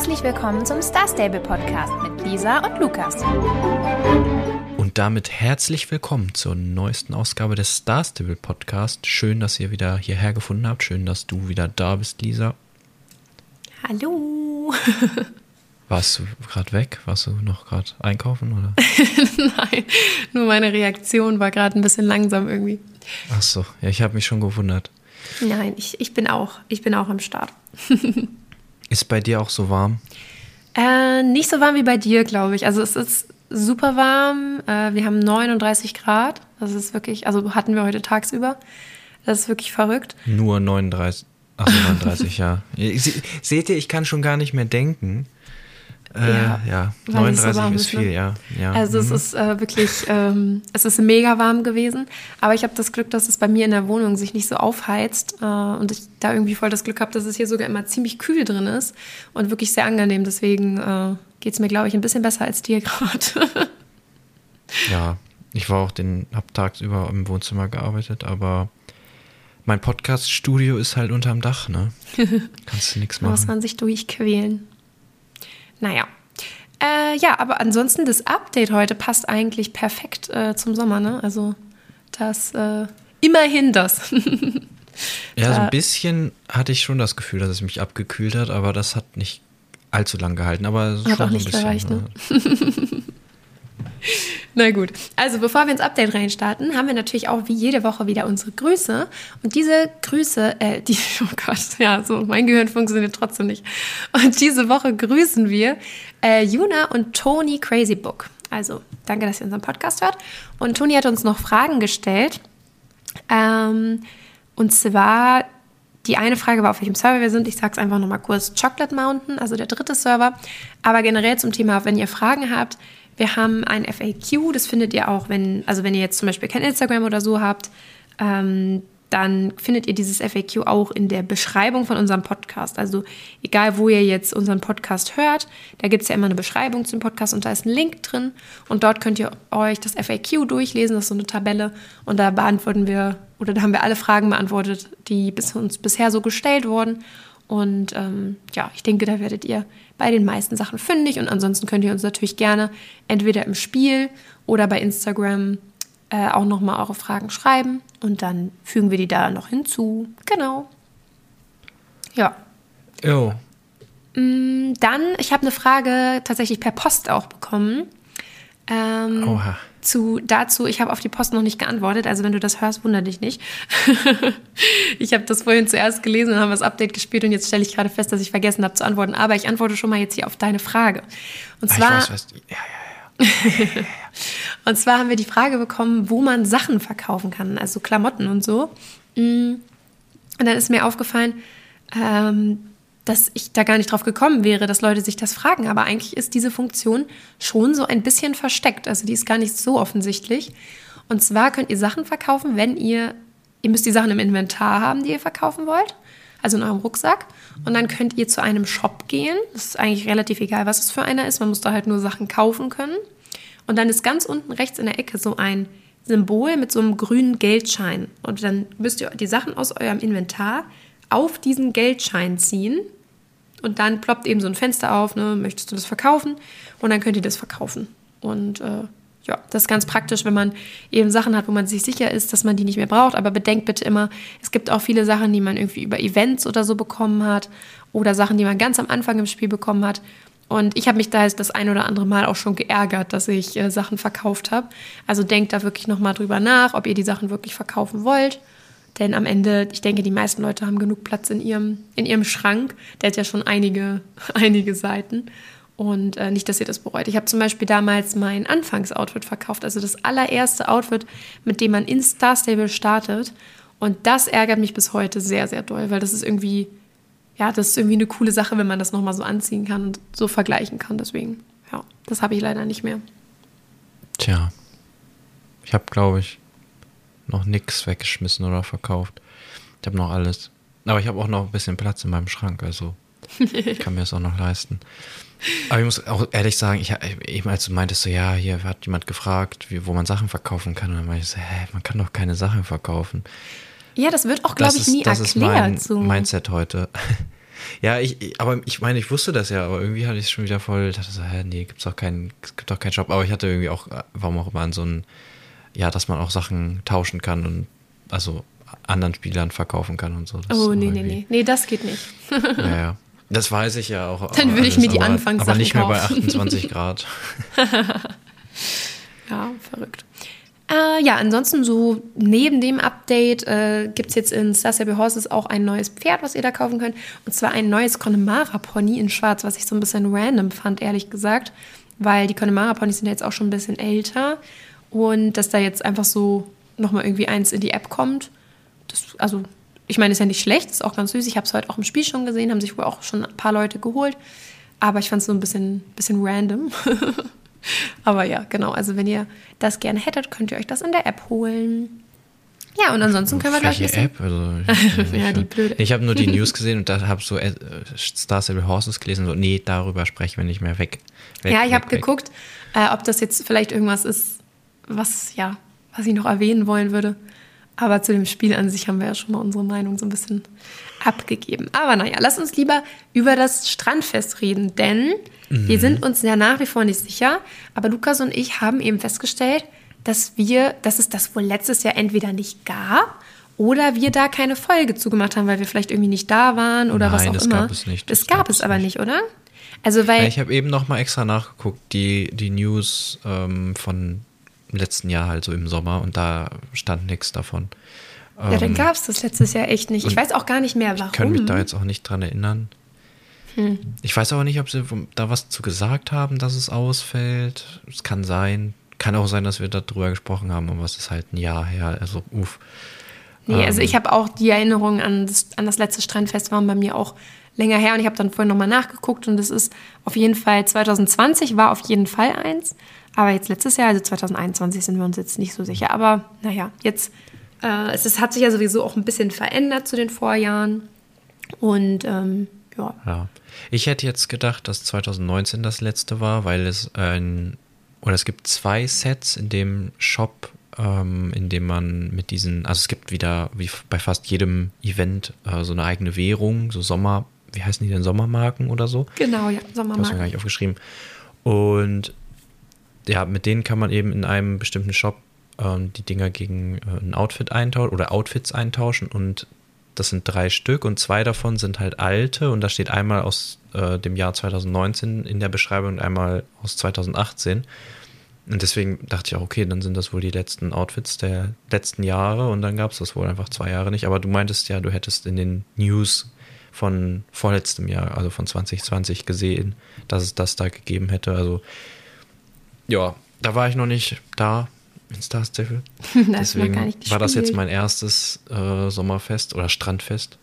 Herzlich willkommen zum Star Stable Podcast mit Lisa und Lukas. Und damit herzlich willkommen zur neuesten Ausgabe des Star Stable Podcast. Schön, dass ihr wieder hierher gefunden habt. Schön, dass du wieder da bist, Lisa. Hallo. Warst du gerade weg? Warst du noch gerade einkaufen oder? Nein, nur meine Reaktion war gerade ein bisschen langsam irgendwie. Ach so, ja, ich habe mich schon gewundert. Nein, ich, ich bin auch, ich bin auch am Start. Ist bei dir auch so warm? Äh, nicht so warm wie bei dir, glaube ich. Also es ist super warm. Äh, wir haben 39 Grad. Das ist wirklich, also hatten wir heute tagsüber. Das ist wirklich verrückt. Nur 39. Ach, 39, ja. Se- Seht ihr, ich kann schon gar nicht mehr denken. Äh, Ja, ja, weil es so 39 warm ist ist, ne? viel, ja. ja. Also es mhm. ist äh, wirklich, ähm, es ist mega warm gewesen. Aber ich habe das Glück, dass es bei mir in der Wohnung sich nicht so aufheizt äh, und ich da irgendwie voll das Glück habe, dass es hier sogar immer ziemlich kühl drin ist und wirklich sehr angenehm. Deswegen äh, geht es mir, glaube ich, ein bisschen besser als dir gerade. Ja, ich war auch den, hab tagsüber im Wohnzimmer gearbeitet, aber mein Podcast-Studio ist halt unterm Dach, ne? Kannst du nichts Da muss machen. man sich durchquälen. Naja. Äh, ja, aber ansonsten das Update heute passt eigentlich perfekt äh, zum Sommer, ne? Also das, äh, immerhin das. Ja, so ein bisschen hatte ich schon das Gefühl, dass es mich abgekühlt hat, aber das hat nicht allzu lang gehalten. Aber schon Hat auch so ein nicht bisschen, gereicht, ne? Na gut. Also bevor wir ins Update reinstarten, haben wir natürlich auch wie jede Woche wieder unsere Grüße. Und diese Grüße, äh, die, oh Gott, ja, so, mein Gehirn funktioniert trotzdem nicht. Und diese Woche grüßen wir äh, Juna und Tony Crazy Book. Also, danke, dass ihr unseren Podcast hört. Und Toni hat uns noch Fragen gestellt. Ähm, und zwar, die eine Frage war, auf welchem Server wir sind. Ich sage es einfach nochmal kurz. Chocolate Mountain, also der dritte Server. Aber generell zum Thema, wenn ihr Fragen habt, wir haben ein FAQ, das findet ihr auch, wenn, also wenn ihr jetzt zum Beispiel kein Instagram oder so habt, ähm, dann findet ihr dieses FAQ auch in der Beschreibung von unserem Podcast. Also egal, wo ihr jetzt unseren Podcast hört, da gibt es ja immer eine Beschreibung zum Podcast und da ist ein Link drin und dort könnt ihr euch das FAQ durchlesen, das ist so eine Tabelle und da beantworten wir oder da haben wir alle Fragen beantwortet, die bis uns bisher so gestellt wurden. Und ähm, ja, ich denke, da werdet ihr bei den meisten Sachen fündig und ansonsten könnt ihr uns natürlich gerne entweder im Spiel oder bei Instagram äh, auch nochmal eure Fragen schreiben und dann fügen wir die da noch hinzu. Genau. Ja. Jo, Mm, Dann, ich habe eine Frage tatsächlich per Post auch bekommen. Ähm, Oha. Zu, dazu, ich habe auf die Post noch nicht geantwortet, also wenn du das hörst, wundere dich nicht. ich habe das vorhin zuerst gelesen und haben das Update gespielt und jetzt stelle ich gerade fest, dass ich vergessen habe zu antworten. Aber ich antworte schon mal jetzt hier auf deine Frage. Und Ah, zwar, ich weiß, was. Ja, ja, und zwar haben wir die Frage bekommen, wo man Sachen verkaufen kann, also Klamotten und so. Mm. Und dann ist mir aufgefallen, ähm, dass ich da gar nicht drauf gekommen wäre, dass Leute sich das fragen. Aber eigentlich ist diese Funktion schon so ein bisschen versteckt. Also die ist gar nicht so offensichtlich. Und zwar könnt ihr Sachen verkaufen, wenn ihr, ihr müsst die Sachen im Inventar haben, die ihr verkaufen wollt. Also in eurem Rucksack. Und dann könnt ihr zu einem Shop gehen. Das ist eigentlich relativ egal, was es für einer ist. Man muss da halt nur Sachen kaufen können. Und dann ist ganz unten rechts in der Ecke so ein Symbol mit so einem grünen Geldschein. Und dann müsst ihr die Sachen aus eurem Inventar auf diesen Geldschein ziehen. Und dann ploppt eben so ein Fenster auf, ne? möchtest du das verkaufen? Und dann könnt ihr das verkaufen. Und äh, ja, das ist ganz praktisch, wenn man eben Sachen hat, wo man sich sicher ist, dass man die nicht mehr braucht. Aber bedenkt bitte immer, es gibt auch viele Sachen, die man irgendwie über Events oder so bekommen hat. Oder Sachen, die man ganz am Anfang im Spiel bekommen hat. Und ich habe mich da jetzt das ein oder andere Mal auch schon geärgert, dass ich äh, Sachen verkauft habe. Also denkt da wirklich nochmal drüber nach, ob ihr die Sachen wirklich verkaufen wollt. Denn am Ende, ich denke, die meisten Leute haben genug Platz in ihrem, in ihrem Schrank. Der hat ja schon einige, einige Seiten. Und äh, nicht, dass ihr das bereut. Ich habe zum Beispiel damals mein Anfangsoutfit verkauft, also das allererste Outfit, mit dem man in Star Stable startet. Und das ärgert mich bis heute sehr, sehr doll, weil das ist irgendwie, ja, das ist irgendwie eine coole Sache, wenn man das nochmal so anziehen kann und so vergleichen kann. Deswegen, ja, das habe ich leider nicht mehr. Tja. Ich habe, glaube ich, noch nichts weggeschmissen oder verkauft. Ich habe noch alles. Aber ich habe auch noch ein bisschen Platz in meinem Schrank, also ich kann mir das auch noch leisten. Aber ich muss auch ehrlich sagen, ich, eben als du meintest, so, ja, hier hat jemand gefragt, wie, wo man Sachen verkaufen kann, und dann meinte ich so, hä, man kann doch keine Sachen verkaufen. Ja, das wird auch, glaube Das ich, nie das erklärt. ist mein so. Mindset heute. Ja, ich, aber ich meine, ich wusste das ja, aber irgendwie hatte ich es schon wieder voll, dachte so, hä, nee, gibt's doch keinen, es gibt doch keinen Shop. Aber ich hatte irgendwie auch, warum auch immer, an so ein, ja, dass man auch Sachen tauschen kann und also anderen Spielern verkaufen kann und so. Das oh, nee, nee, nee. Nee, das geht nicht. ja, ja. Das weiß ich ja auch. Dann würde ich mir die Anfangssachen Aber nicht mehr bei 28 Grad. ja, verrückt. Äh, ja, ansonsten so neben dem Update äh, gibt es jetzt in Stasia Horses auch ein neues Pferd, was ihr da kaufen könnt. Und zwar ein neues Connemara-Pony in schwarz, was ich so ein bisschen random fand, ehrlich gesagt. Weil die Connemara-Ponys sind ja jetzt auch schon ein bisschen älter. Und dass da jetzt einfach so nochmal irgendwie eins in die App kommt, das, also ich meine, ist ja nicht schlecht, ist auch ganz süß. Ich habe es heute auch im Spiel schon gesehen, haben sich wohl auch schon ein paar Leute geholt. Aber ich fand es so ein bisschen, bisschen random. Aber ja, genau. Also wenn ihr das gerne hättet, könnt ihr euch das in der App holen. Ja, und ansonsten können wir gleich. Welche App? Also, ich, ja, die blöde. Ich habe nur die News gesehen und da habe so äh, Star Stable Horses gelesen. So, nee, darüber sprechen wir nicht mehr weg. weg ja, ich habe geguckt, äh, ob das jetzt vielleicht irgendwas ist, was ja, was ich noch erwähnen wollen würde. Aber zu dem Spiel an sich haben wir ja schon mal unsere Meinung so ein bisschen abgegeben. Aber naja, lass uns lieber über das Strandfest reden, denn mhm. wir sind uns ja nach wie vor nicht sicher. Aber Lukas und ich haben eben festgestellt, dass wir, dass es das wohl letztes Jahr entweder nicht gab oder wir da keine Folge zugemacht haben, weil wir vielleicht irgendwie nicht da waren oder Nein, was auch das immer. Gab es nicht. Das, das gab, es aber nicht, oder? Also weil ja, ich habe eben noch mal extra nachgeguckt, die, die News ähm, von letzten Jahr halt so im Sommer und da stand nichts davon. Ja, dann ähm, gab es das letztes Jahr echt nicht. Ich weiß auch gar nicht mehr, warum. Ich kann mich da jetzt auch nicht dran erinnern. Hm. Ich weiß aber nicht, ob sie da was zu gesagt haben, dass es ausfällt. Es kann sein. Kann auch sein, dass wir darüber gesprochen haben, aber es ist halt ein Jahr her. Also, uff. Nee, also ähm, also ich habe auch die Erinnerung an das, an das letzte Strandfest waren bei mir auch länger her und ich habe dann vorhin nochmal nachgeguckt und es ist auf jeden Fall 2020 war auf jeden Fall eins. Aber jetzt letztes Jahr, also 2021, sind wir uns jetzt nicht so sicher. Aber naja, jetzt, äh, es, hat sich ja sowieso auch ein bisschen verändert zu den Vorjahren. Und ähm, ja. ja. Ich hätte jetzt gedacht, dass 2019 das letzte war, weil es ein, oder es gibt zwei Sets in dem Shop, ähm, in dem man mit diesen, also es gibt wieder, wie bei fast jedem Event, äh, so eine eigene Währung, so Sommer, wie heißen die denn, Sommermarken oder so? Genau, ja, Sommermarken. Das habe ich gar nicht aufgeschrieben. Und ja, mit denen kann man eben in einem bestimmten Shop ähm, die Dinger gegen äh, ein Outfit eintauschen oder Outfits eintauschen und das sind drei Stück und zwei davon sind halt alte und da steht einmal aus äh, dem Jahr 2019 in der Beschreibung und einmal aus 2018. Und deswegen dachte ich auch, okay, dann sind das wohl die letzten Outfits der letzten Jahre und dann gab es das wohl einfach zwei Jahre nicht. Aber du meintest ja, du hättest in den News von vorletztem Jahr, also von 2020 gesehen, dass es das da gegeben hätte. Also ja, da war ich noch nicht da in Star Stable. Deswegen war das jetzt mein erstes äh, Sommerfest oder Strandfest.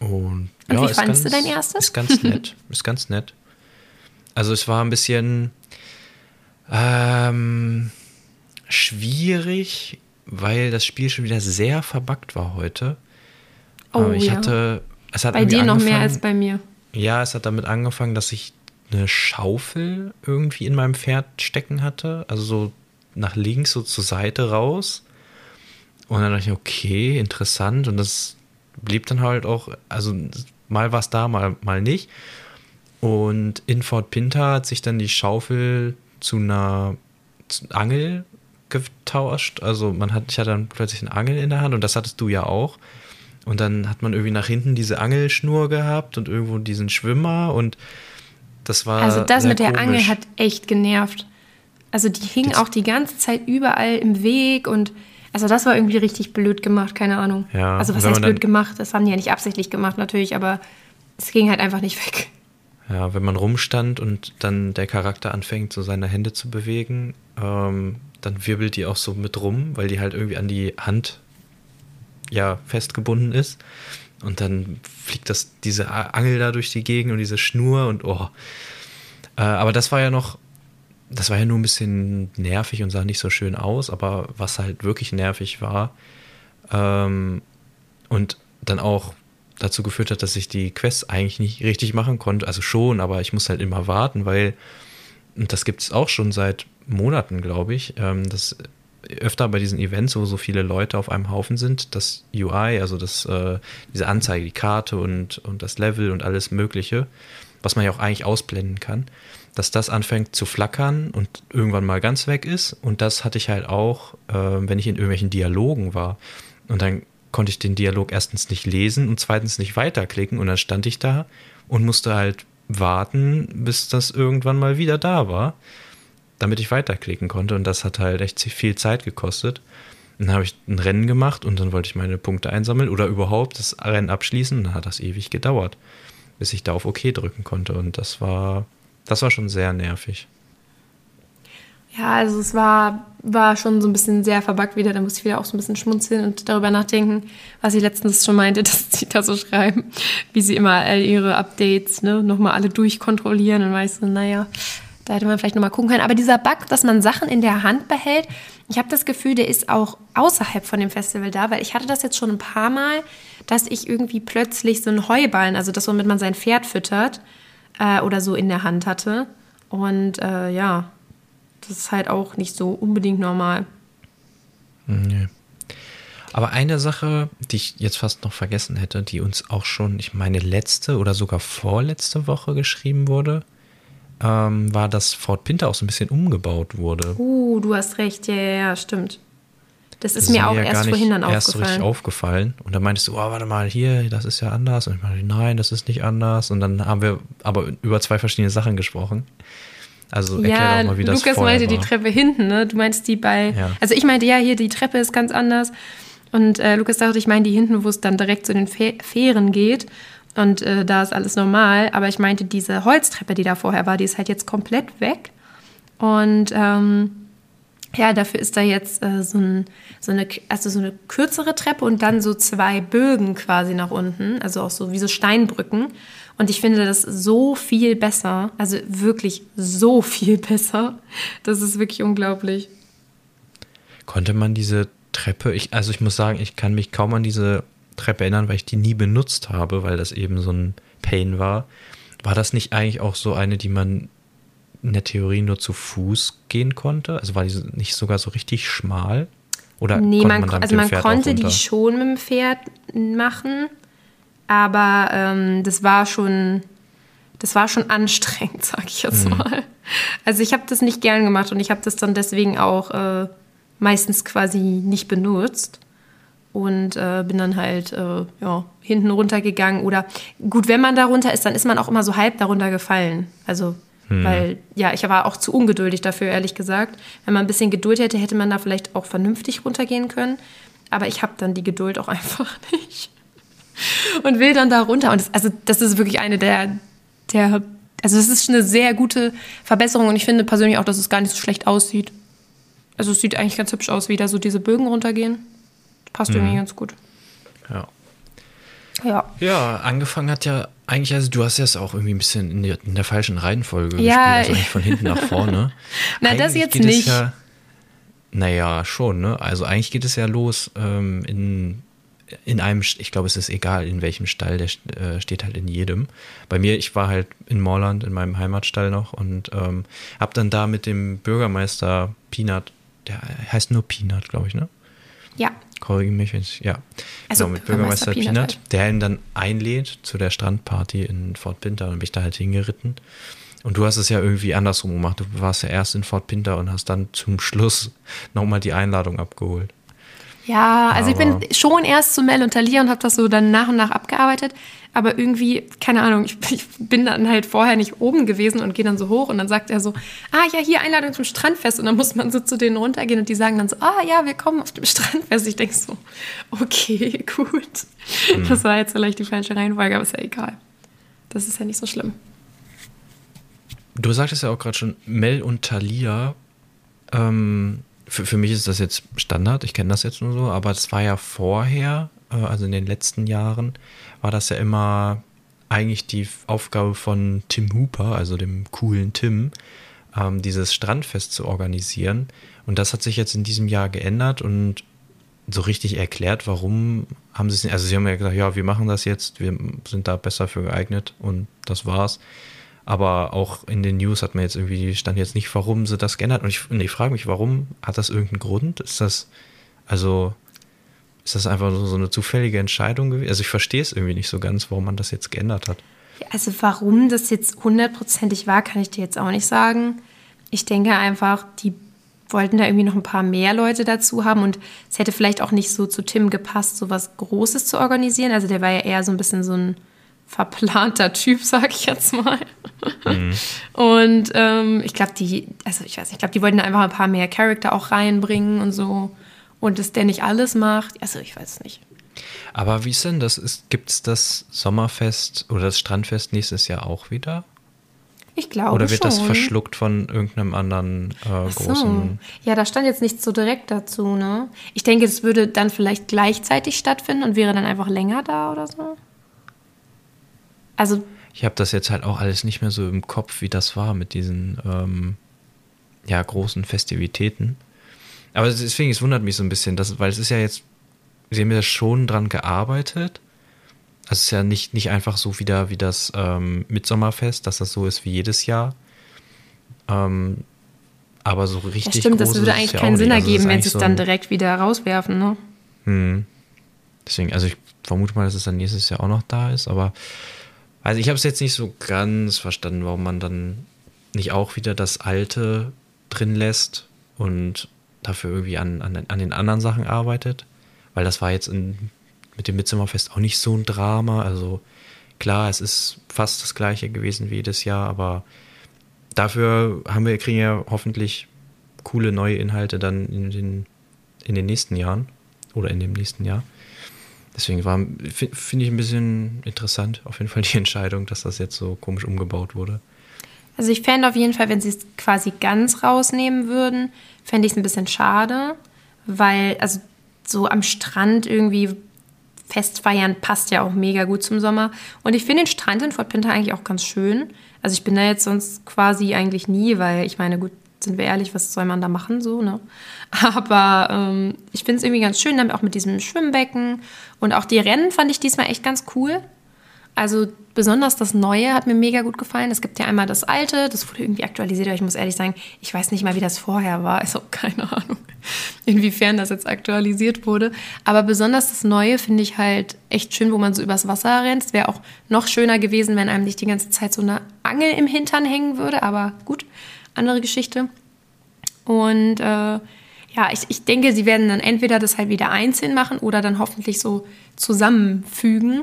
Und, Und ja, wie fandest ganz, du dein erstes? Ist ganz nett. ist ganz nett. Also es war ein bisschen ähm, schwierig, weil das Spiel schon wieder sehr verbuggt war heute. Oh, ich ja. hatte, es hat bei dir noch mehr als bei mir. Ja, es hat damit angefangen, dass ich eine Schaufel irgendwie in meinem Pferd stecken hatte. Also so nach links, so zur Seite raus. Und dann dachte ich, okay, interessant. Und das blieb dann halt auch, also mal war es da, mal, mal nicht. Und in Fort Pinter hat sich dann die Schaufel zu einer Angel getauscht. Also man hat, ich hatte dann plötzlich eine Angel in der Hand und das hattest du ja auch. Und dann hat man irgendwie nach hinten diese Angelschnur gehabt und irgendwo diesen Schwimmer und das war. Also das mit der Angel hat echt genervt. Also die hing das auch die ganze Zeit überall im Weg und also das war irgendwie richtig blöd gemacht, keine Ahnung. Ja, also was heißt blöd gemacht? Das haben die ja nicht absichtlich gemacht natürlich, aber es ging halt einfach nicht weg. Ja, wenn man rumstand und dann der Charakter anfängt, so seine Hände zu bewegen, ähm, dann wirbelt die auch so mit rum, weil die halt irgendwie an die Hand ja festgebunden ist. Und dann fliegt das, diese Angel da durch die Gegend und diese Schnur und oh. Äh, aber das war ja noch, das war ja nur ein bisschen nervig und sah nicht so schön aus, aber was halt wirklich nervig war ähm, und dann auch dazu geführt hat, dass ich die Quests eigentlich nicht richtig machen konnte. Also schon, aber ich muss halt immer warten, weil, und das gibt es auch schon seit Monaten, glaube ich, ähm, dass öfter bei diesen Events, wo so viele Leute auf einem Haufen sind, das UI, also das, äh, diese Anzeige, die Karte und, und das Level und alles Mögliche, was man ja auch eigentlich ausblenden kann, dass das anfängt zu flackern und irgendwann mal ganz weg ist. Und das hatte ich halt auch, äh, wenn ich in irgendwelchen Dialogen war. Und dann konnte ich den Dialog erstens nicht lesen und zweitens nicht weiterklicken. Und dann stand ich da und musste halt warten, bis das irgendwann mal wieder da war, damit ich weiterklicken konnte. Und das hat halt echt viel Zeit gekostet. dann habe ich ein Rennen gemacht und dann wollte ich meine Punkte einsammeln oder überhaupt das Rennen abschließen. Und dann hat das ewig gedauert, bis ich da auf OK drücken konnte. Und das war, das war schon sehr nervig. Ja, also es war, war schon so ein bisschen sehr verbuggt wieder. Da musste ich wieder auch so ein bisschen schmunzeln und darüber nachdenken, was ich letztens schon meinte, dass sie da so schreiben, wie sie immer all ihre Updates ne, nochmal alle durchkontrollieren und weißt du, naja, da hätte man vielleicht nochmal gucken können. Aber dieser Bug, dass man Sachen in der Hand behält, ich habe das Gefühl, der ist auch außerhalb von dem Festival da, weil ich hatte das jetzt schon ein paar Mal, dass ich irgendwie plötzlich so einen Heuballen, also das, womit man sein Pferd füttert, äh, oder so in der Hand hatte. Und äh, ja, das ist halt auch nicht so unbedingt normal. Nee. Aber eine Sache, die ich jetzt fast noch vergessen hätte, die uns auch schon, ich meine, letzte oder sogar vorletzte Woche geschrieben wurde, ähm, war, dass Fort Pinter auch so ein bisschen umgebaut wurde. Uh, du hast recht, ja, ja, ja stimmt. Das ist das mir auch ja erst vorhin dann erst aufgefallen. so richtig aufgefallen. Und dann meintest du, oh, warte mal, hier, das ist ja anders. Und ich meinte, nein, das ist nicht anders. Und dann haben wir aber über zwei verschiedene Sachen gesprochen. Also erklär ja, doch mal, wie das Lukas meinte war. die Treppe hinten, ne? Du meinst die bei. Ja. Also ich meinte, ja, hier die Treppe ist ganz anders. Und äh, Lukas dachte, ich meine die hinten, wo es dann direkt zu den Fähren geht. Und äh, da ist alles normal. Aber ich meinte, diese Holztreppe, die da vorher war, die ist halt jetzt komplett weg. Und ähm, ja, dafür ist da jetzt äh, so, ein, so, eine, also so eine kürzere Treppe und dann so zwei Bögen quasi nach unten. Also auch so wie so Steinbrücken. Und ich finde das so viel besser, also wirklich so viel besser. Das ist wirklich unglaublich. Konnte man diese Treppe, ich, also ich muss sagen, ich kann mich kaum an diese Treppe erinnern, weil ich die nie benutzt habe, weil das eben so ein Pain war. War das nicht eigentlich auch so eine, die man in der Theorie nur zu Fuß gehen konnte? Also war die nicht sogar so richtig schmal? Oder nee, man, man also man konnte die schon mit dem Pferd machen, aber ähm, das war schon, das war schon anstrengend, sag ich jetzt mhm. mal. Also ich habe das nicht gern gemacht und ich habe das dann deswegen auch äh, meistens quasi nicht benutzt und äh, bin dann halt äh, ja, hinten runtergegangen oder gut, wenn man da runter ist, dann ist man auch immer so halb darunter gefallen. Also hm. weil ja, ich war auch zu ungeduldig dafür, ehrlich gesagt. Wenn man ein bisschen Geduld hätte, hätte man da vielleicht auch vernünftig runtergehen können. Aber ich habe dann die Geduld auch einfach nicht und will dann da runter. Und das, also das ist wirklich eine der, der, also das ist eine sehr gute Verbesserung und ich finde persönlich auch, dass es gar nicht so schlecht aussieht. Also es sieht eigentlich ganz hübsch aus, wie da so diese Bögen runtergehen. Passt mhm. irgendwie ganz gut. Ja. Ja. Ja, angefangen hat ja eigentlich, also du hast es auch irgendwie ein bisschen in der, in der falschen Reihenfolge ja. gespielt, also von hinten nach vorne. Na, eigentlich das jetzt nicht. Ja, naja, schon, ne? Also eigentlich geht es ja los ähm, in in einem, ich glaube, es ist egal, in welchem Stall, der äh, steht halt in jedem. Bei mir, ich war halt in Morland, in meinem Heimatstall noch und ähm, habe dann da mit dem Bürgermeister Peanut, der heißt nur Peanut, glaube ich, ne? Ja. Korrigiere mich, wenn ich, ja. Also genau, mit Bürgermeister, Bürgermeister Peanut, der ihn dann einlädt zu der Strandparty in Fort Pinter und bin ich da halt hingeritten. Und du hast es ja irgendwie andersrum gemacht. Du warst ja erst in Fort Pinter und hast dann zum Schluss nochmal die Einladung abgeholt. Ja, also aber ich bin schon erst zu Mel und Talia und habe das so dann nach und nach abgearbeitet. Aber irgendwie, keine Ahnung, ich, ich bin dann halt vorher nicht oben gewesen und gehe dann so hoch und dann sagt er so, ah ja, hier Einladung zum Strandfest. Und dann muss man so zu denen runtergehen und die sagen dann so, ah ja, wir kommen auf dem Strandfest. Ich denke so, okay, gut. Mhm. Das war jetzt vielleicht die falsche Reihenfolge, aber ist ja egal. Das ist ja nicht so schlimm. Du sagtest ja auch gerade schon, Mel und Talia ähm, für, für mich ist das jetzt Standard, ich kenne das jetzt nur so, aber es war ja vorher, äh, also in den letzten Jahren, war das ja immer eigentlich die Aufgabe von Tim Hooper, also dem coolen Tim, ähm, dieses Strandfest zu organisieren. Und das hat sich jetzt in diesem Jahr geändert und so richtig erklärt, warum haben sie es nicht. Also sie haben ja gesagt, ja, wir machen das jetzt, wir sind da besser für geeignet und das war's. Aber auch in den News hat man jetzt irgendwie, stand jetzt nicht, warum sie das geändert. Und ich, und ich frage mich, warum? Hat das irgendeinen Grund? Ist das, also, ist das einfach so, so eine zufällige Entscheidung gewesen? Also ich verstehe es irgendwie nicht so ganz, warum man das jetzt geändert hat. Also warum das jetzt hundertprozentig war, kann ich dir jetzt auch nicht sagen. Ich denke einfach, die wollten da irgendwie noch ein paar mehr Leute dazu haben und es hätte vielleicht auch nicht so zu Tim gepasst, so was Großes zu organisieren. Also der war ja eher so ein bisschen so ein verplanter Typ, sag ich jetzt mal. Mhm. Und ähm, ich glaube, die, also ich weiß nicht, ich glaube, die wollten einfach ein paar mehr Charakter auch reinbringen und so. Und dass der nicht alles macht, also ich weiß nicht. Aber wie ist denn das? Gibt es das Sommerfest oder das Strandfest nächstes Jahr auch wieder? Ich glaube Oder wird schon. das verschluckt von irgendeinem anderen äh, so. großen. Ja, da stand jetzt nichts so direkt dazu, ne? Ich denke, es würde dann vielleicht gleichzeitig stattfinden und wäre dann einfach länger da oder so. Also, Ich habe das jetzt halt auch alles nicht mehr so im Kopf, wie das war mit diesen ähm, ja, großen Festivitäten. Aber deswegen, es wundert mich so ein bisschen, dass, weil es ist ja jetzt, sie haben ja schon dran gearbeitet. Also es ist ja nicht, nicht einfach so wieder wie das ähm, Mitsommerfest, dass das so ist wie jedes Jahr. Ähm, aber so richtig. das stimmt, das würde eigentlich ja keinen Sinn. Also ergeben, wenn sie es so dann direkt wieder rauswerfen, ne? hm. Deswegen, also ich vermute mal, dass es dann nächstes Jahr auch noch da ist, aber also ich habe es jetzt nicht so ganz verstanden, warum man dann nicht auch wieder das Alte drin lässt und dafür irgendwie an, an, an den anderen Sachen arbeitet. Weil das war jetzt in, mit dem Mitzimmerfest auch nicht so ein Drama. Also klar, es ist fast das gleiche gewesen wie jedes Jahr, aber dafür haben wir, kriegen ja hoffentlich coole neue Inhalte dann in den, in den nächsten Jahren oder in dem nächsten Jahr. Deswegen war, fi- finde ich ein bisschen interessant, auf jeden Fall die Entscheidung, dass das jetzt so komisch umgebaut wurde. Also ich fände auf jeden Fall, wenn sie es quasi ganz rausnehmen würden, fände ich es ein bisschen schade, weil, also so am Strand irgendwie festfeiern passt ja auch mega gut zum Sommer. Und ich finde den Strand in Fort Pinter eigentlich auch ganz schön. Also ich bin da jetzt sonst quasi eigentlich nie, weil ich meine, gut, sind wir ehrlich, was soll man da machen so, ne? Aber ähm, ich finde es irgendwie ganz schön, auch mit diesem Schwimmbecken. Und auch die Rennen fand ich diesmal echt ganz cool. Also besonders das Neue hat mir mega gut gefallen. Es gibt ja einmal das Alte, das wurde irgendwie aktualisiert, aber ich muss ehrlich sagen, ich weiß nicht mal, wie das vorher war. Also keine Ahnung, inwiefern das jetzt aktualisiert wurde. Aber besonders das Neue finde ich halt echt schön, wo man so übers Wasser rennt. Es wäre auch noch schöner gewesen, wenn einem nicht die ganze Zeit so eine Angel im Hintern hängen würde. Aber gut, andere Geschichte. Und äh, ja, ich, ich denke, sie werden dann entweder das halt wieder einzeln machen oder dann hoffentlich so zusammenfügen.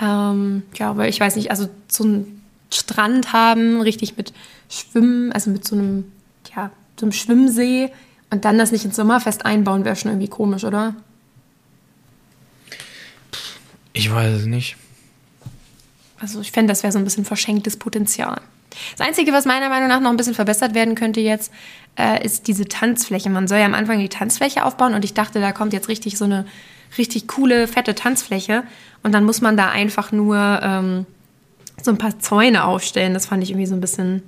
Ähm, ja, aber ich weiß nicht, also so einen Strand haben, richtig mit Schwimmen, also mit so einem, ja, so einem Schwimmsee und dann das nicht ins Sommerfest einbauen, wäre schon irgendwie komisch, oder? Ich weiß es nicht. Also ich fände, das wäre so ein bisschen verschenktes Potenzial. Das Einzige, was meiner Meinung nach noch ein bisschen verbessert werden könnte jetzt, äh, ist diese Tanzfläche. Man soll ja am Anfang die Tanzfläche aufbauen und ich dachte, da kommt jetzt richtig so eine richtig coole, fette Tanzfläche und dann muss man da einfach nur ähm, so ein paar Zäune aufstellen. Das fand ich irgendwie so ein bisschen,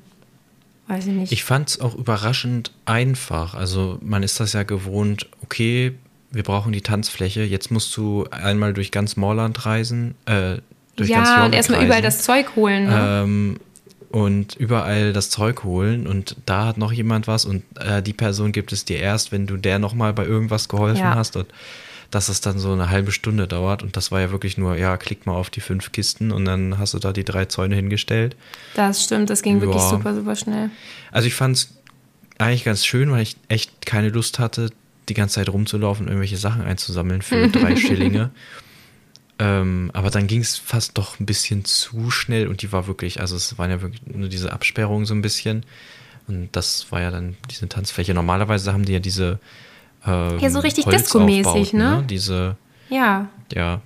weiß ich nicht. Ich fand es auch überraschend einfach. Also man ist das ja gewohnt, okay, wir brauchen die Tanzfläche. Jetzt musst du einmal durch ganz Morland reisen, äh, durch ganz ja, und erstmal reisen. überall das Zeug holen. Ne? ähm, und überall das Zeug holen und da hat noch jemand was und äh, die Person gibt es dir erst, wenn du der nochmal bei irgendwas geholfen Ja. hast und dass es dann so eine halbe Stunde dauert und das war ja wirklich nur, ja, klick mal auf die fünf Kisten und dann hast du da die drei Zäune hingestellt. das stimmt, das ging wirklich Ja. super, super schnell. Also ich fand es eigentlich ganz schön, weil ich echt keine Lust hatte, die ganze Zeit rumzulaufen und irgendwelche Sachen einzusammeln für drei Schillinge. Ähm, aber dann ging es fast doch ein bisschen zu schnell und die war wirklich, also es waren ja wirklich nur diese Absperrungen so ein bisschen. Und das war ja dann diese Tanzfläche. Normalerweise haben die ja diese ähm, Ja, so richtig Disco-mäßig, ne? Diese, Ja, ja.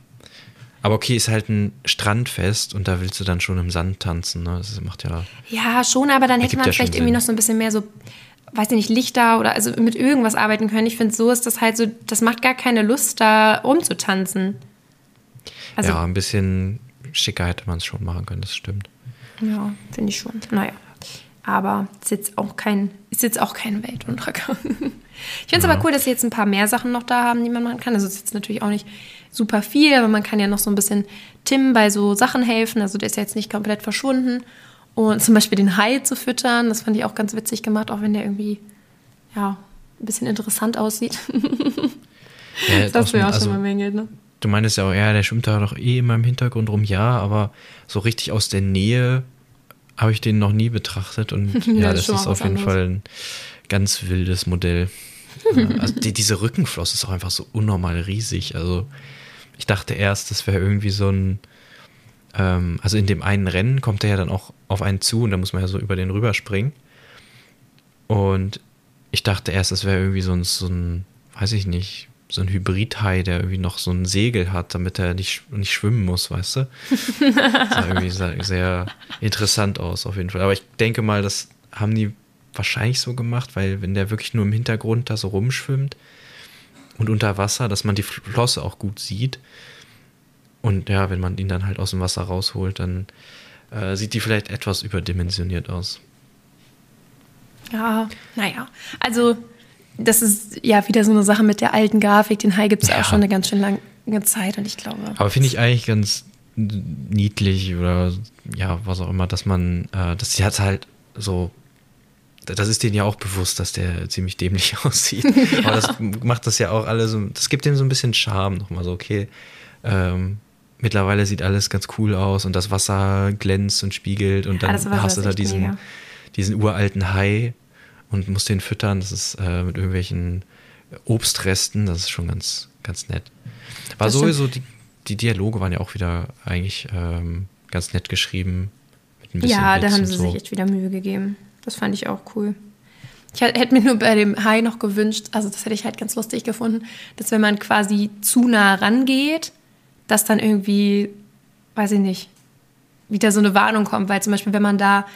Aber okay, ist halt ein Strandfest und da willst du dann schon im Sand tanzen, ne? Das macht ja. Ja, schon, aber dann hätte man ja vielleicht irgendwie Sinn. noch so ein bisschen mehr so, weiß ich nicht, Lichter oder also mit irgendwas arbeiten können. Ich finde, so ist das halt so, das macht gar keine Lust, da rumzutanzen. Also, ja, ein bisschen schicker hätte man es schon machen können, das stimmt. ja, finde ich schon. Naja. Aber ist jetzt auch kein, ist jetzt auch kein Weltuntergang. Ich finde es aber cool, dass sie jetzt ein paar mehr Sachen noch da haben, die man machen kann. Also es ist jetzt natürlich auch nicht super viel, aber man kann ja noch so ein bisschen Tim bei so Sachen helfen. Also der ist ja jetzt nicht komplett verschwunden. Und zum Beispiel den Hai zu füttern, das fand ich auch ganz witzig gemacht, auch wenn der irgendwie, ja, ein bisschen interessant aussieht. Ja, das hast du ja auch also, schon mal mängelt, ne? Du meinst ja auch, ja, der schwimmt da doch eh immer im Hintergrund rum, ja, aber so richtig aus der Nähe habe ich den noch nie betrachtet und ja, Ja, das ist auf jeden anderes. Fall ein ganz wildes Modell. Ja, also die, diese Rückenflosse ist auch einfach so unnormal riesig. Also ich dachte erst, das wäre irgendwie so ein, ähm, also in dem einen Rennen kommt er ja dann auch auf einen zu und da muss man ja so über den rüberspringen. Und ich dachte erst, das wäre irgendwie so ein, so ein, weiß ich nicht, so ein Hybridhai, der irgendwie noch so ein Segel hat, damit er nicht, nicht schwimmen muss, weißt du? Das sah irgendwie sehr, sehr interessant aus, auf jeden Fall. Aber ich denke mal, das haben die wahrscheinlich so gemacht, weil wenn der wirklich nur im Hintergrund da so rumschwimmt und unter Wasser, dass man die Flosse auch gut sieht. Und ja, wenn man ihn dann halt aus dem Wasser rausholt, dann äh, sieht die vielleicht etwas überdimensioniert aus. Ja, naja. Also, das ist ja wieder so eine Sache mit der alten Grafik. Den Hai gibt es Ja. auch schon eine ganz schön lange Zeit und ich glaube. Aber finde ich eigentlich ganz niedlich oder ja, was auch immer, dass man, äh, dass die hat halt so, das ist denen ja auch bewusst, dass der ziemlich dämlich aussieht. Aber das macht das ja auch alles so, das gibt dem so ein bisschen Charme nochmal so, okay, ähm, mittlerweile sieht alles ganz cool aus und das Wasser glänzt und spiegelt und Ja, dann hast du da diesen, mega. diesen uralten Hai und musst den füttern, das ist äh, mit irgendwelchen Obstresten, das ist schon ganz, ganz nett. War Das sowieso, die, die Dialoge waren ja auch wieder eigentlich ähm, ganz nett geschrieben. Mit ein bisschen Ja, da Witz haben und sie so. sich echt wieder Mühe gegeben. Das fand ich auch cool. Ich hätt- hätte mir nur bei dem Hai noch gewünscht, also das hätte ich halt ganz lustig gefunden, dass wenn man quasi zu nah rangeht, dass dann irgendwie, weiß ich nicht, wieder so eine Warnung kommt, weil zum Beispiel, wenn man da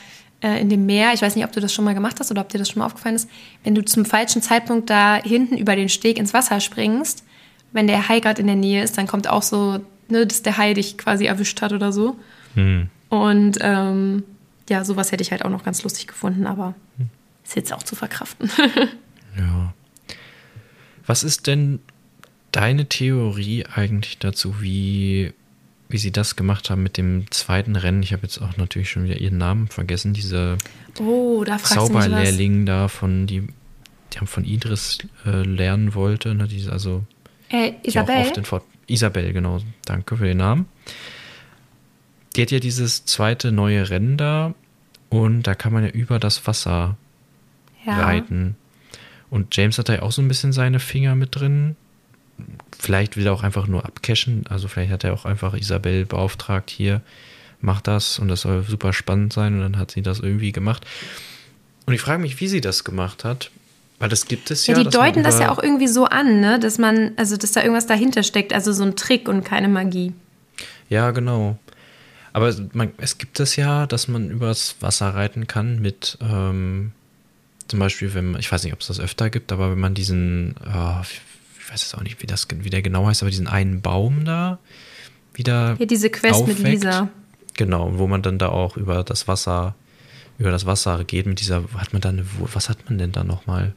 äh, in dem Meer, ich weiß nicht, ob du das schon mal gemacht hast oder ob dir das schon mal aufgefallen ist, wenn du zum falschen Zeitpunkt da hinten über den Steg ins Wasser springst, wenn der Hai gerade in der Nähe ist, dann kommt auch so, ne, dass der Hai dich quasi erwischt hat oder so. Hm. Und ähm, ja, sowas hätte ich halt auch noch ganz lustig gefunden, aber ist jetzt auch zu verkraften. Ja. Was ist denn deine Theorie eigentlich dazu, wie, wie sie das gemacht haben mit dem zweiten Rennen? Ich habe jetzt auch natürlich schon wieder ihren Namen vergessen. Diese oh, da. Zauberlehrling da von die, die haben von Idris äh, lernen wollte, ne, diese, also Äh, die auch Isabel? Fort Isabel, genau, danke für den Namen. Die hat ja dieses zweite neue Rennen da und da kann man ja über das Wasser ja. reiten. Und James hat da ja auch so ein bisschen seine Finger mit drin. Vielleicht will er auch einfach nur abcashen. Also vielleicht hat er auch einfach Isabel beauftragt, hier, mach das und das soll super spannend sein. Und dann hat sie das irgendwie gemacht. Und ich frage mich, wie sie das gemacht hat. Weil das gibt es ja. Ja, die deuten das ja auch irgendwie so an, ne? dass man, also dass da irgendwas dahinter steckt, also so ein Trick und keine Magie. Ja, genau. Aber man, es gibt es ja, dass man übers Wasser reiten kann mit, ähm, zum Beispiel, wenn man, ich weiß nicht, ob es das öfter gibt, aber wenn man diesen, ich weiß jetzt auch nicht, wie, das, wie der genau heißt, aber diesen einen Baum da wieder. Hier diese Quest mit aufweckt. Lisa. Genau, wo man dann da auch über das Wasser, über das Wasser geht mit dieser, hat man da eine, was hat man denn da nochmal?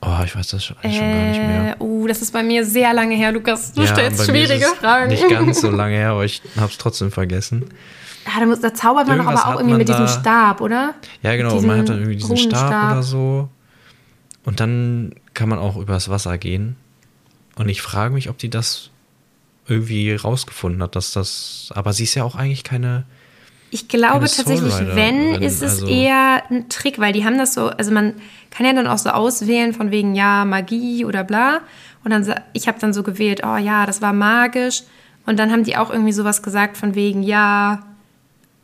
Oh, ich weiß das schon, schon gar nicht mehr. Äh, oh, das ist bei mir sehr lange her, Lukas. Du Ja, stellst schwierige Fragen. Nicht ganz so lange her, aber ich habe es trotzdem vergessen. Ja, da, muss, da zaubert man doch aber auch irgendwie mit diesem da- Stab, oder? Ja, genau, man hat dann irgendwie diesen Stab Runenstab. oder so. Und dann kann man auch übers Wasser gehen. Und ich frage mich, ob die das irgendwie rausgefunden hat, dass das. Aber sie ist ja auch eigentlich keine. Ich glaube tatsächlich, wenn, Riderin, ist es also- eher ein Trick, weil die haben das so, also man kann ja dann auch so auswählen von wegen, ja, Magie oder bla. Und dann, ich habe dann so gewählt, oh ja, das war magisch. Und dann haben die auch irgendwie sowas gesagt von wegen, ja,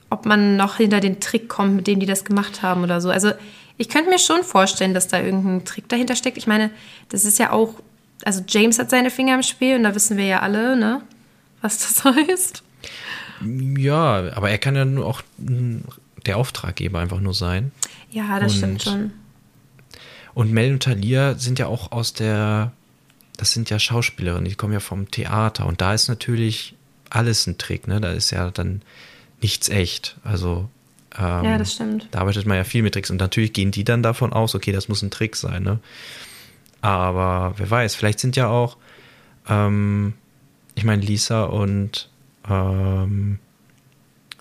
ob man noch hinter den Trick kommt, mit dem die das gemacht haben oder so. Also ich könnte mir schon vorstellen, dass da irgendein Trick dahinter steckt. Ich meine, das ist ja auch, also James hat seine Finger im Spiel und da wissen wir ja alle, ne, was das heißt. Ja, aber er kann ja nur auch der Auftraggeber einfach nur sein. Ja, das Und- stimmt schon. Und Mel und Thalia sind ja auch aus der. Das sind ja Schauspielerinnen, die kommen ja vom Theater. Und da ist natürlich alles ein Trick, ne? Da ist ja dann nichts echt. Also. Ähm, Ja, das stimmt. Da arbeitet man ja viel mit Tricks. Und natürlich gehen die dann davon aus, okay, das muss ein Trick sein, ne? Aber wer weiß, vielleicht sind ja auch. Ähm, ich meine, Lisa und. Ähm,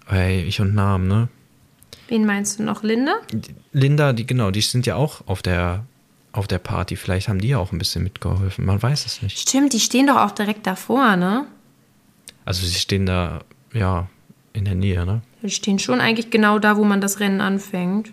ey, ich und Namen, ne? Wen meinst du noch? Linda? Linda, die, genau, die sind ja auch auf der, auf der Party. Vielleicht haben die ja auch ein bisschen mitgeholfen. Man weiß es nicht. Stimmt, die stehen doch auch direkt davor, ne? Also sie stehen da, ja, in der Nähe, ne? Die stehen schon eigentlich genau da, wo man das Rennen anfängt.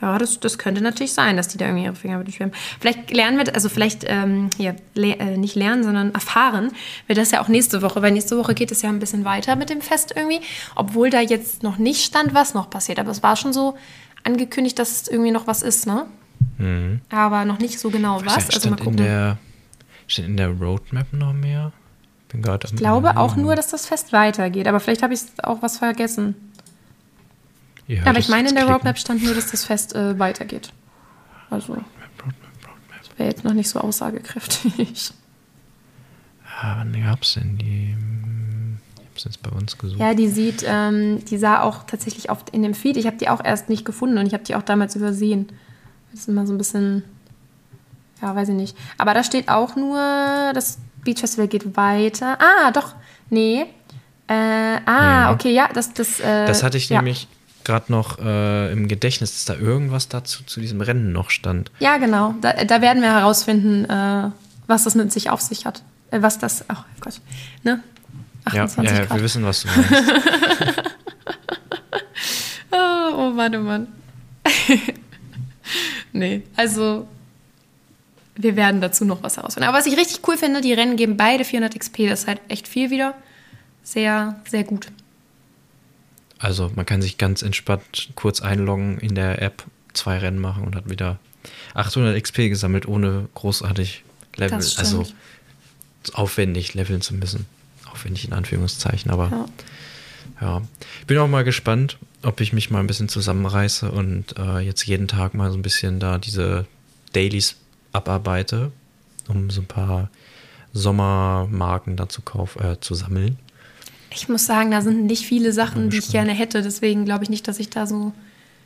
Ja, das, das könnte natürlich sein, dass die da irgendwie ihre Finger mit schwimmen. Vielleicht lernen wir, also vielleicht ähm, hier, le äh, nicht lernen, sondern erfahren wir das ja auch nächste Woche, weil nächste Woche geht es ja ein bisschen weiter mit dem Fest irgendwie, obwohl da jetzt noch nicht stand, was noch passiert. Aber es war schon so angekündigt, dass es irgendwie noch was ist, ne? Mhm. Aber noch nicht so genau was. was. Also mal gucken. In der, steht in der Roadmap noch mehr? Bin ich glaube auch nur, dass das Fest weitergeht, aber vielleicht habe ich auch was vergessen. Ja, aber ich meine, in der Roadmap stand nur, dass das Fest äh, weitergeht. Also, das wäre jetzt noch nicht so aussagekräftig. Ja, wann gab es denn die? Ich habe es jetzt bei uns gesucht. Ja, die sieht, ähm, die sah auch tatsächlich oft in dem Feed. Ich habe die auch erst nicht gefunden und ich habe die auch damals übersehen. Das ist immer so ein bisschen, ja, weiß ich nicht. Aber da steht auch nur, das Beach Festival geht weiter. Ah, doch, nee. Äh, ah, nee. okay, ja, das, das. Äh, das hatte ich ja. nämlich gerade noch äh, im Gedächtnis, dass da irgendwas dazu zu diesem Rennen noch stand. Ja, genau. Da, da werden wir herausfinden, äh, was das mit sich auf sich hat. Äh, was das, oh Gott, ne? 28 ja, ja, wir wissen, was du meinst. oh, oh Mann, oh Mann. nee, also wir werden dazu noch was herausfinden. Aber was ich richtig cool finde, die Rennen geben beide 400 XP. Das ist halt echt viel wieder. Sehr, sehr gut. Also man kann sich ganz entspannt kurz einloggen in der App, zwei Rennen machen und hat wieder 800 XP gesammelt, ohne großartig Level, also aufwendig leveln zu müssen. Aufwendig in Anführungszeichen, aber ja. ja. Ich bin auch mal gespannt, ob ich mich mal ein bisschen zusammenreiße und äh, jetzt jeden Tag mal so ein bisschen da diese Dailies abarbeite, um so ein paar Sommermarken da zu, kauf, äh, zu sammeln. Ich muss sagen, da sind nicht viele Sachen, die ich gerne hätte. Deswegen glaube ich nicht, dass ich da so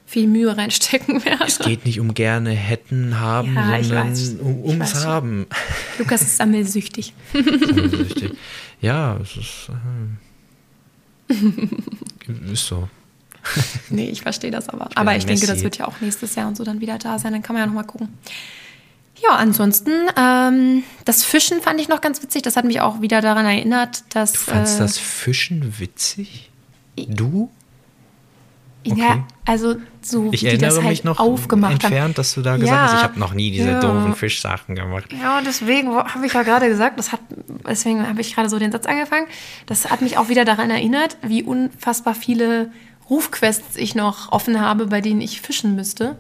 viel Mühe reinstecken werde. Es geht nicht um gerne hätten, haben, ja, sondern weiß, um, ums Haben. Lukas ist sammelsüchtig. sammelsüchtig. Ja, es ist, äh, ist so. nee, ich verstehe das aber. Ich aber ich denke, das wird ja auch nächstes Jahr und so dann wieder da sein. Dann kann man ja nochmal gucken. Ja, ansonsten, ähm, das Fischen fand ich noch ganz witzig. Das hat mich auch wieder daran erinnert, dass. Du fandst äh, das Fischen witzig? Du? Okay. Ja, also so ich wie die das halt mich noch aufgemacht entfernt, haben. dass du da gesagt ja, hast, ich habe noch nie diese ja. doofen Fischsachen gemacht. Ja, und deswegen habe ich ja gerade gesagt, das hat, deswegen habe ich gerade so den Satz angefangen. Das hat mich auch wieder daran erinnert, wie unfassbar viele Rufquests ich noch offen habe, bei denen ich fischen müsste.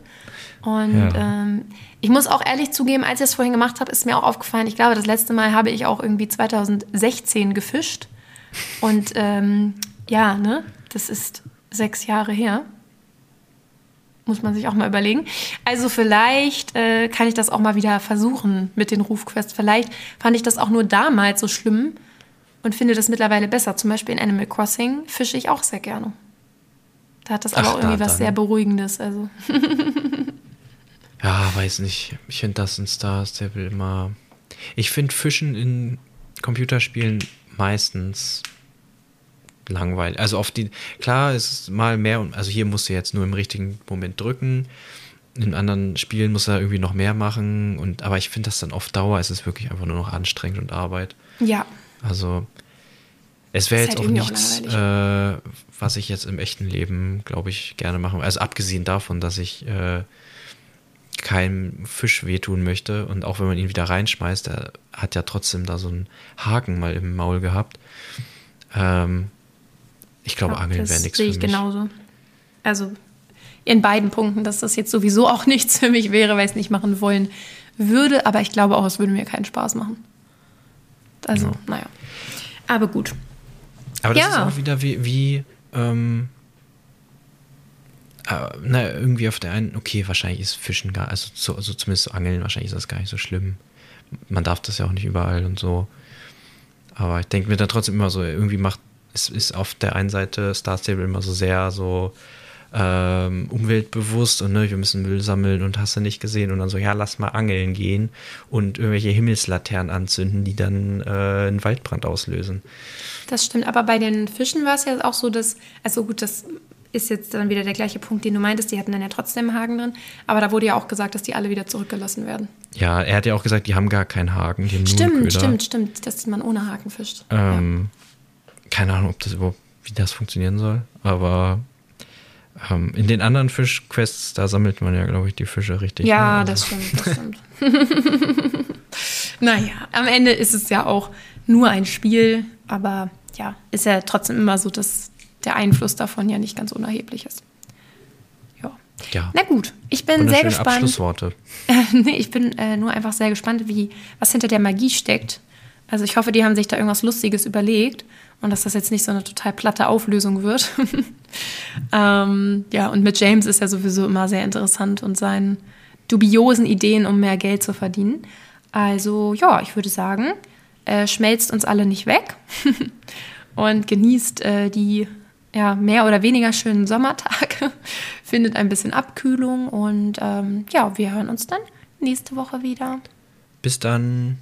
Und ja. ähm, ich muss auch ehrlich zugeben, als ich das vorhin gemacht habe, ist mir auch aufgefallen, ich glaube, das letzte Mal habe ich auch irgendwie 2016 gefischt. Und ähm, ja, ne, das ist sechs Jahre her. Muss man sich auch mal überlegen. Also vielleicht äh, kann ich das auch mal wieder versuchen mit den Rufquests. Vielleicht fand ich das auch nur damals so schlimm und finde das mittlerweile besser. Zum Beispiel in Animal Crossing fische ich auch sehr gerne. Da hat das Ach, aber auch irgendwie was sehr Beruhigendes. Also. Ja, weiß nicht. Ich finde das in Star Stable immer. Ich finde Fischen in Computerspielen meistens langweilig. Also auf die. Klar, es ist mal mehr. Also hier musst du jetzt nur im richtigen Moment drücken. In anderen Spielen muss er irgendwie noch mehr machen. Und, aber ich finde das dann auf Dauer ist es wirklich einfach nur noch anstrengend und Arbeit. Ja. Also es wäre jetzt halt auch nichts, äh, was ich jetzt im echten Leben, glaube ich, gerne machen. Also abgesehen davon, dass ich äh, keinem Fisch wehtun möchte. Und auch wenn man ihn wieder reinschmeißt, er hat ja trotzdem da so einen Haken mal im Maul gehabt. Ähm, ich glaube, ja, Angeln wäre nichts für mich. sehe ich genauso. Also in beiden Punkten, dass das jetzt sowieso auch nichts für mich wäre, weil ich es nicht machen wollen würde. Aber ich glaube auch, es würde mir keinen Spaß machen. Also, ja. naja. Aber gut. Aber das ja. ist auch wieder wie, wie ähm, äh, na, irgendwie auf der einen, okay, wahrscheinlich ist Fischen gar, also, so, also zumindest Angeln, wahrscheinlich ist das gar nicht so schlimm. Man darf das ja auch nicht überall und so. Aber ich denke mir dann trotzdem immer so, irgendwie macht, es ist auf der einen Seite Star Stable immer so sehr so ähm, umweltbewusst und ne, wir müssen Müll sammeln und hast du nicht gesehen und dann so, ja, lass mal angeln gehen und irgendwelche Himmelslaternen anzünden, die dann äh, einen Waldbrand auslösen. Das stimmt, aber bei den Fischen war es ja auch so, dass, also gut, das ist jetzt dann wieder der gleiche Punkt, den du meintest, die hatten dann ja trotzdem Haken drin, aber da wurde ja auch gesagt, dass die alle wieder zurückgelassen werden. Ja, er hat ja auch gesagt, die haben gar keinen Haken, die haben nur einen Stimmt, Köder. stimmt, stimmt, dass man ohne Haken fischt. Ähm, Keine Ahnung, ob das überhaupt, wie das funktionieren soll, aber ähm, in den anderen Fischquests, da sammelt man ja, glaube ich, die Fische richtig. Ja, ne? das Also, stimmt, das stimmt. naja, am Ende ist es ja auch nur ein Spiel, aber ja, ist ja trotzdem immer so, dass der Einfluss davon ja nicht ganz unerheblich ist. Ja. Ja. Na gut, ich bin sehr gespannt. Abschlussworte. nee, ich bin äh, nur einfach sehr gespannt, wie, was hinter der Magie steckt. Also ich hoffe, die haben sich da irgendwas Lustiges überlegt und dass das jetzt nicht so eine total platte Auflösung wird. ähm, ja, und mit James ist ja sowieso immer sehr interessant und seinen dubiosen Ideen, um mehr Geld zu verdienen. Also ja, ich würde sagen, äh, schmelzt uns alle nicht weg und genießt äh, die ja, mehr oder weniger schönen Sommertage, findet ein bisschen Abkühlung und ähm, ja, wir hören uns dann nächste Woche wieder. Bis dann.